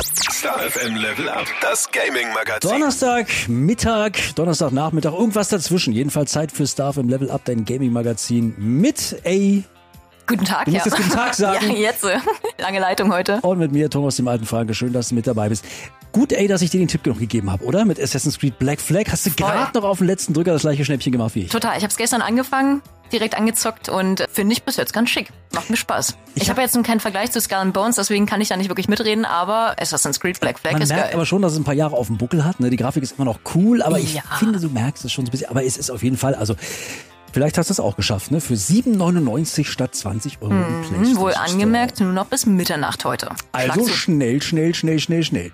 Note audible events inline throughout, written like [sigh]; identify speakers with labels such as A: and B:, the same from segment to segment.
A: Star FM Level Up, das Gaming Magazin.
B: Donnerstag, Mittag, Donnerstag, Nachmittag, irgendwas dazwischen. Jedenfalls Zeit für Star FM Level Up, dein Gaming Magazin mit A.
C: Guten Tag,
B: Du musst
C: ja.
B: jetzt guten Tag [laughs] sagen.
C: Ja, jetzt. Lange Leitung heute.
B: Und mit mir, Thomas, dem alten Franke. Schön, dass du mit dabei bist. Gut, ey, dass ich dir den Tipp noch gegeben habe, oder? Mit Assassin's Creed Black Flag hast du gerade noch auf den letzten Drücker das gleiche Schnäppchen gemacht wie ich.
C: Total. Ich habe es gestern angefangen, direkt angezockt und finde ich bis jetzt ganz schick. Macht mir Spaß. Ich,
B: Ich
C: habe jetzt nun keinen Vergleich zu Skull and Bones, deswegen kann ich da nicht wirklich mitreden, aber Assassin's Creed Black Flag
B: Man
C: ist
B: merkt
C: geil.
B: aber schon, dass es ein paar Jahre auf dem Buckel hat. Ne? Die Grafik ist immer noch cool, aber ich
C: Ja.
B: finde, du merkst es schon so ein bisschen. Aber es ist auf jeden Fall, also vielleicht hast du es auch geschafft, ne? Für 7,99 statt 20 Euro im PlayStation
C: Hm, Wohl angemerkt, nur noch bis Mitternacht heute.
B: Also schnell, schnell, schnell, schnell, schnell.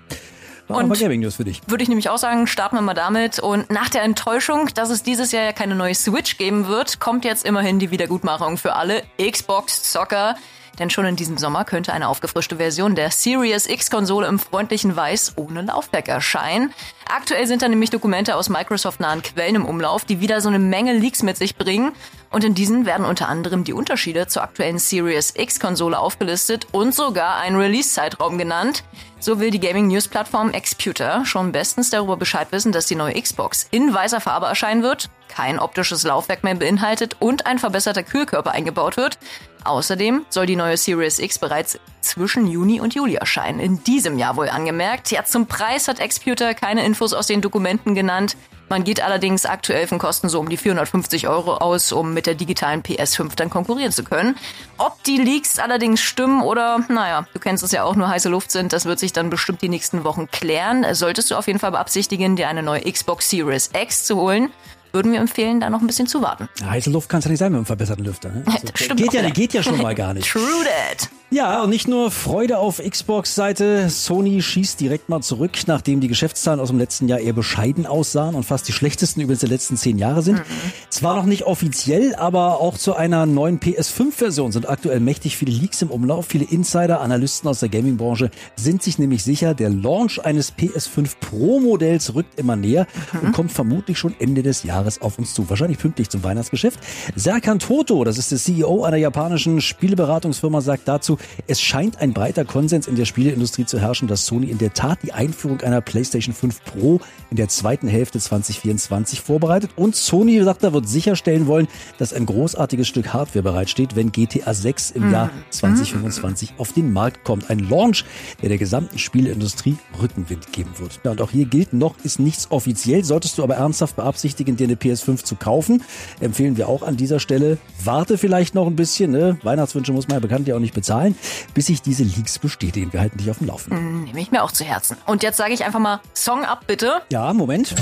B: War
C: Und-
B: Gaming News für dich.
C: Würde ich nämlich auch sagen, starten wir mal damit. Und nach der Enttäuschung, dass es dieses Jahr ja keine neue Switch geben wird, kommt jetzt immerhin die Wiedergutmachung für alle Xbox-Zocker. Denn schon in diesem Sommer könnte eine aufgefrischte Version der Series X-Konsole im freundlichen Weiß ohne Laufwerk erscheinen. Aktuell sind da nämlich Dokumente aus Microsoft-nahen Quellen im Umlauf, die wieder so eine Menge Leaks mit sich bringen. Und in diesen werden unter anderem die Unterschiede zur aktuellen Series X-Konsole aufgelistet und sogar ein Release-Zeitraum genannt. So will die Gaming-News-Plattform Xputer schon bestens darüber Bescheid wissen, dass die neue Xbox in weißer Farbe erscheinen wird, kein optisches Laufwerk mehr beinhaltet und ein verbesserter Kühlkörper eingebaut wird. Außerdem soll die neue Series X bereits zwischen Juni und Juli erscheinen. In diesem Jahr wohl angemerkt. Ja, zum Preis hat Xputer keine Infos aus den Dokumenten genannt. Man geht allerdings aktuell von Kosten so um die 450 Euro aus, um mit der digitalen PS5 dann konkurrieren zu können. Ob die Leaks allerdings stimmen oder, naja, du kennst es ja auch, nur heiße Luft sind, das wird sich dann bestimmt die nächsten Wochen klären. Solltest du auf jeden Fall beabsichtigen, dir eine neue Xbox Series X zu holen, würden wir empfehlen, da noch ein bisschen zu warten.
B: Ja, heiße Luft kann es ja nicht sein mit einem verbesserten Lüfter. Ne? [laughs] Also,
C: Das stimmt
B: geht, ja, geht ja schon mal gar nicht. [laughs]
C: True that.
B: Ja, und nicht nur Freude auf Xbox-Seite. Sony schießt direkt mal zurück, nachdem die Geschäftszahlen aus dem letzten Jahr eher bescheiden aussahen und fast die schlechtesten übrigens der letzten zehn Jahre sind. Zwar noch nicht offiziell, aber auch zu einer neuen PS5-Version sind aktuell mächtig viele Leaks im Umlauf. Viele Insider, Analysten aus der Gaming-Branche sind sich nämlich sicher, der Launch eines PS5 Pro-Modells rückt immer näher und kommt vermutlich schon Ende des Jahres auf uns zu. Wahrscheinlich pünktlich zum Weihnachtsgeschäft. Serkan Toto, das ist der CEO einer japanischen Spieleberatungsfirma, sagt dazu, es scheint ein breiter Konsens in der Spieleindustrie zu herrschen, dass Sony in der Tat die Einführung einer PlayStation 5 Pro in der zweiten Hälfte 2024 vorbereitet und Sony, sagt er, wird sicherstellen wollen, dass ein großartiges Stück Hardware bereitsteht, wenn GTA 6 im Jahr 2025 auf den Markt kommt. Ein Launch, der der gesamten Spieleindustrie Rückenwind geben wird. Ja, und auch hier gilt, noch ist nichts offiziell. Solltest du aber ernsthaft beabsichtigen, dir eine PS5 zu kaufen, empfehlen wir auch an dieser Stelle, warte vielleicht noch ein bisschen. Ne? Weihnachtswünsche muss man ja bekanntlich auch nicht bezahlen, bis sich diese Leaks bestätigen. Wir halten dich auf dem Laufenden.
C: Nehme ich mir auch zu Herzen. Und jetzt sage ich einfach mal Song ab, bitte.
B: Ja, Moment.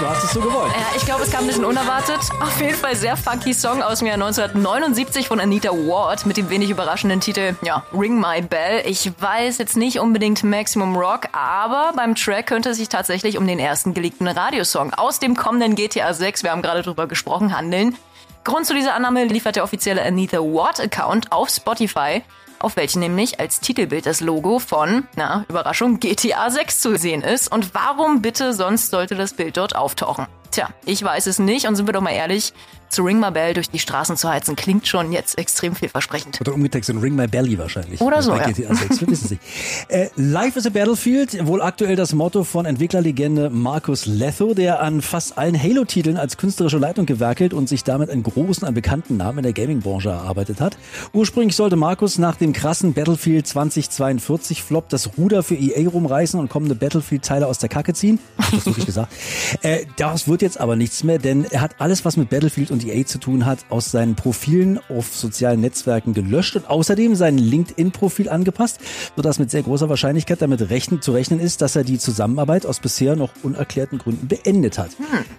B: Du hast es so gewollt.
C: Ja, ich glaube, es kam ein bisschen unerwartet. Auf jeden Fall sehr funky Song aus dem Jahr 1979 von Anita Ward mit dem wenig überraschenden Titel, ja, Ring My Bell. Ich weiß jetzt nicht unbedingt Maximum Rock, aber beim Track könnte es sich tatsächlich um den ersten geleakten Radiosong aus dem kommenden GTA 6, wir haben gerade drüber gesprochen, handeln. Grund zu dieser Annahme liefert der offizielle Anita Ward Account auf Spotify, auf welchen nämlich als Titelbild das Logo von, na, Überraschung, GTA 6 zu sehen ist. Und warum bitte sonst sollte das Bild dort auftauchen? Tja, ich weiß es nicht und sind wir doch mal ehrlich, zu Ring My Bell durch die Straßen zu heizen klingt schon jetzt extrem vielversprechend.
B: Oder umgetextet Ring My Belly wahrscheinlich.
C: Oder so,
B: Bei
C: ja.
B: GTA 6, wir wissen es nicht. [laughs] Äh, Life is a Battlefield, wohl aktuell das Motto von Entwicklerlegende Markus Letho, der an fast allen Halo-Titeln als künstlerische Leitung gewerkelt und sich damit einen großen, einen bekannten Namen in der Gaming-Branche erarbeitet hat. Ursprünglich sollte Markus nach dem krassen Battlefield 2042 Flop das Ruder für EA rumreißen und kommende Battlefield-Teile aus der Kacke ziehen. Hab das wirklich gesagt? [laughs] Äh, daraus wird jetzt aber nichts mehr, denn er hat alles, was mit Battlefield und EA zu tun hat, aus seinen Profilen auf sozialen Netzwerken gelöscht und außerdem sein LinkedIn-Profil angepasst, sodass mit sehr großer Wahrscheinlichkeit damit rechnen, zu rechnen ist, dass er die Zusammenarbeit aus bisher noch unerklärten Gründen beendet hat.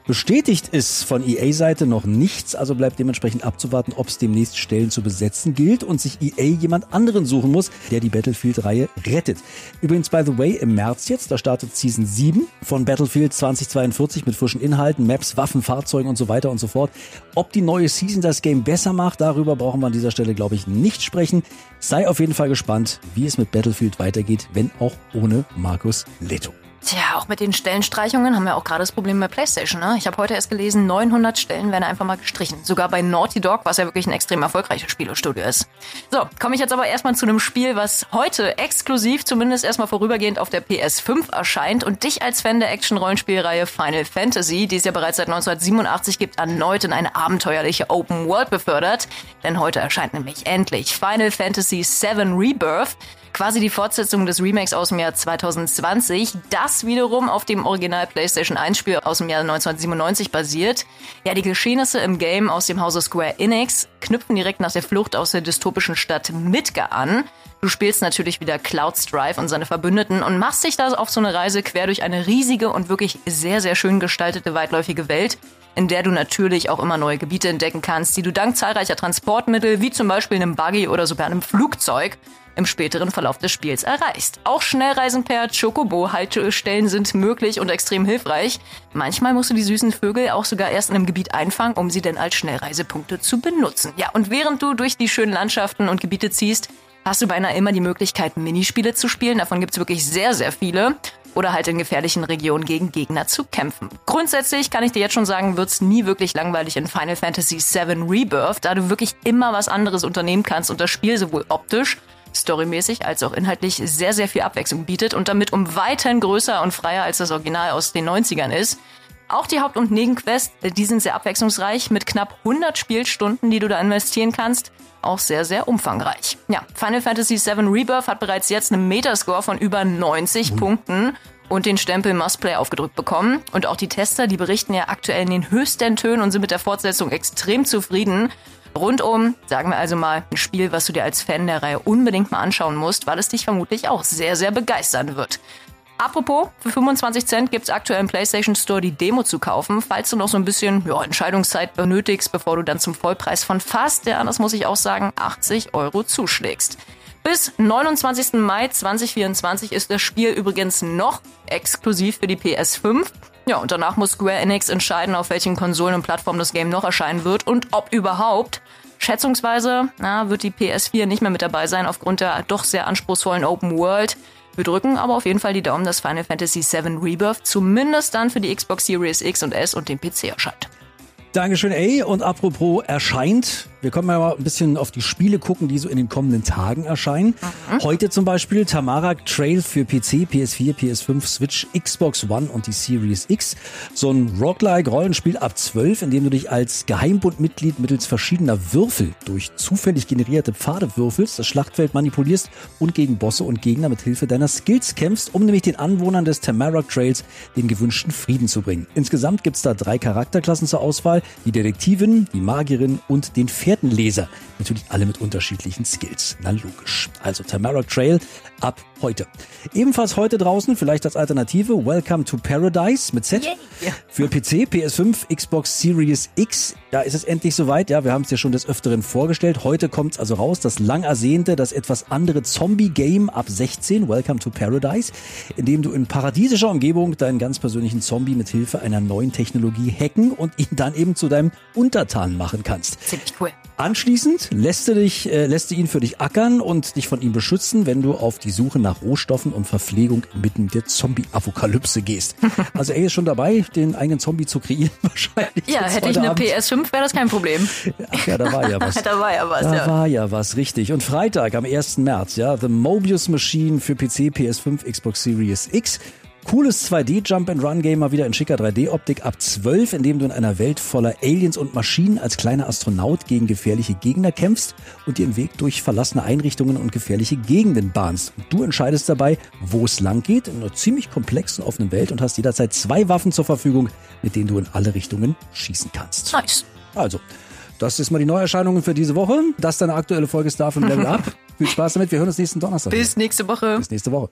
B: Bestätigt ist von EA-Seite noch nichts, also bleibt dementsprechend abzuwarten, ob es demnächst Stellen zu besetzen gilt und sich EA jemand anderen suchen muss, der die Battlefield-Reihe rettet. Übrigens, by the way, im März jetzt, da startet Season 7 von Battlefield 2042 mit frischen Inhalten, Maps, Waffen, Fahrzeugen und so weiter und so fort. Ob die neue Season das Game besser macht, darüber brauchen wir an dieser Stelle, glaube ich, nicht sprechen. Sei auf jeden Fall gespannt, wie es mit Battlefield weitergeht, wenn auch ohne Markus Leto.
C: Tja, auch mit den Stellenstreichungen haben wir auch gerade das Problem bei PlayStation. Ne? Ich habe heute erst gelesen, 900 Stellen werden einfach mal gestrichen. Sogar bei Naughty Dog, was ja wirklich ein extrem erfolgreiches Spielestudio ist. So, komme ich jetzt aber erstmal zu einem Spiel, was heute exklusiv, zumindest erstmal vorübergehend auf der PS5 erscheint und dich als Fan der Action-Rollenspielreihe Final Fantasy, die es ja bereits seit 1987 gibt, erneut in eine abenteuerliche Open World befördert. Denn heute erscheint nämlich endlich Final Fantasy VII Rebirth quasi die Fortsetzung des Remakes aus dem Jahr 2020, das wiederum auf dem Original PlayStation 1 Spiel aus dem Jahr 1997 basiert. Ja, die Geschehnisse im Game aus dem Hause Square Enix knüpfen direkt nach der Flucht aus der dystopischen Stadt Midgar an. Du spielst natürlich wieder Cloud Strife und seine Verbündeten und machst dich da auf so eine Reise quer durch eine riesige und wirklich sehr, sehr schön gestaltete weitläufige Welt, in der du natürlich auch immer neue Gebiete entdecken kannst, die du dank zahlreicher Transportmittel, wie zum Beispiel einem Buggy oder sogar einem Flugzeug, im späteren Verlauf des Spiels erreichst. Auch Schnellreisen per Chocobo-Haltestellen sind möglich und extrem hilfreich. Manchmal musst du die süßen Vögel auch sogar erst in einem Gebiet einfangen, um sie dann als Schnellreisepunkte zu benutzen. Ja, und während du durch die schönen Landschaften und Gebiete ziehst, hast du beinahe immer die Möglichkeit, Minispiele zu spielen. Davon gibt's wirklich sehr, sehr viele. Oder halt in gefährlichen Regionen gegen Gegner zu kämpfen. Grundsätzlich kann ich dir jetzt schon sagen, wird's nie wirklich langweilig in Final Fantasy VII Rebirth, da du wirklich immer was anderes unternehmen kannst und das Spiel sowohl optisch storymäßig als auch inhaltlich sehr, sehr viel Abwechslung bietet und damit um weiterhin größer und freier als das Original aus den 90ern ist. Auch die Haupt- und Nebenquests, die sind sehr abwechslungsreich mit knapp 100 Spielstunden, die du da investieren kannst. Auch sehr, sehr umfangreich. Ja, Final Fantasy VII Rebirth hat bereits jetzt einen Metascore von über 90 mhm. Punkten und den Stempel Must Play aufgedrückt bekommen. Und auch die Tester, die berichten ja aktuell in den höchsten Tönen und sind mit der Fortsetzung extrem zufrieden. Rundum, sagen wir also mal, ein Spiel, was du dir als Fan der Reihe unbedingt mal anschauen musst, weil es dich vermutlich auch sehr, sehr begeistern wird. Apropos, für 25 Cent gibt's aktuell im PlayStation Store die Demo zu kaufen, falls du noch so ein bisschen ja, Entscheidungszeit benötigst, bevor du dann zum Vollpreis von fast, ja, das muss ich auch sagen, 80 Euro zuschlägst. Bis 29. Mai 2024 ist das Spiel übrigens noch exklusiv für die PS5. Ja, und danach muss Square Enix entscheiden, auf welchen Konsolen und Plattformen das Game noch erscheinen wird und ob überhaupt. Schätzungsweise na, wird die PS4 nicht mehr mit dabei sein aufgrund der doch sehr anspruchsvollen Open World. Wir drücken aber auf jeden Fall die Daumen, dass Final Fantasy VII Rebirth zumindest dann für die Xbox Series X und S und den PC erscheint.
B: Dankeschön, ey. Und apropos erscheint, wir können mal ein bisschen auf die Spiele gucken, die so in den kommenden Tagen erscheinen. Mhm. Heute zum Beispiel Tamarak Trail für PC, PS4, PS5, Switch, Xbox One und die Series X. So ein Roguelike-Rollenspiel ab 12, in dem du dich als Geheimbundmitglied mittels verschiedener Würfel durch zufällig generierte Pfade würfelst, das Schlachtfeld manipulierst und gegen Bosse und Gegner mit Hilfe deiner Skills kämpfst, um nämlich den Anwohnern des Tamarak Trails den gewünschten Frieden zu bringen. Insgesamt gibt's da drei Charakterklassen zur Auswahl, die Detektivin, die Magierin und den Pferd Gefährtenleser. Natürlich alle mit unterschiedlichen Skills. Na logisch. Also Tamara Trail ab heute. Ebenfalls heute draußen, vielleicht als Alternative, Welcome to Paradise mit Z. Yeah. Für PC, PS5, Xbox Series X. Da ist es endlich soweit. Ja, wir haben es ja schon des Öfteren vorgestellt. Heute kommt es also raus, das lang ersehnte, das etwas andere Zombie-Game ab 16, Welcome to Paradise, in dem du in paradiesischer Umgebung deinen ganz persönlichen Zombie mit Hilfe einer neuen Technologie hacken und ihn dann eben zu deinem Untertan machen kannst.
C: Ziemlich cool.
B: Anschließend lässt du, dich, äh, lässt du ihn für dich ackern und dich von ihm beschützen, wenn du auf die Suche nach Rohstoffen und Verpflegung mitten der Zombie-Apokalypse gehst. [laughs] Also er ist schon dabei, den eigenen Zombie zu kreieren [laughs] wahrscheinlich.
C: Ja, hätte ich eine Abend. PS5, wäre das kein Problem.
B: Ach ja, da war ja was. [laughs]
C: da war ja was,
B: da
C: ja.
B: war ja was, richtig. Und Freitag am 1. März, ja, The Mobius Machine für PC, PS5, Xbox Series X Cooles 2D-Jump-and-Run-Game mal wieder in schicker 3D-Optik ab 12, in dem du in einer Welt voller Aliens und Maschinen als kleiner Astronaut gegen gefährliche Gegner kämpfst und dir den Weg durch verlassene Einrichtungen und gefährliche Gegenden bahnst. du entscheidest dabei, wo es lang geht, in einer ziemlich komplexen offenen Welt und hast jederzeit zwei Waffen zur Verfügung, mit denen du in alle Richtungen schießen kannst.
C: Nice.
B: Also, das ist mal die Neuerscheinungen für diese Woche. Das ist deine aktuelle Folge Star von Level [laughs] Up. Viel Spaß damit. Wir hören uns nächsten Donnerstag.
C: Bis nächste Woche.
B: Bis nächste Woche.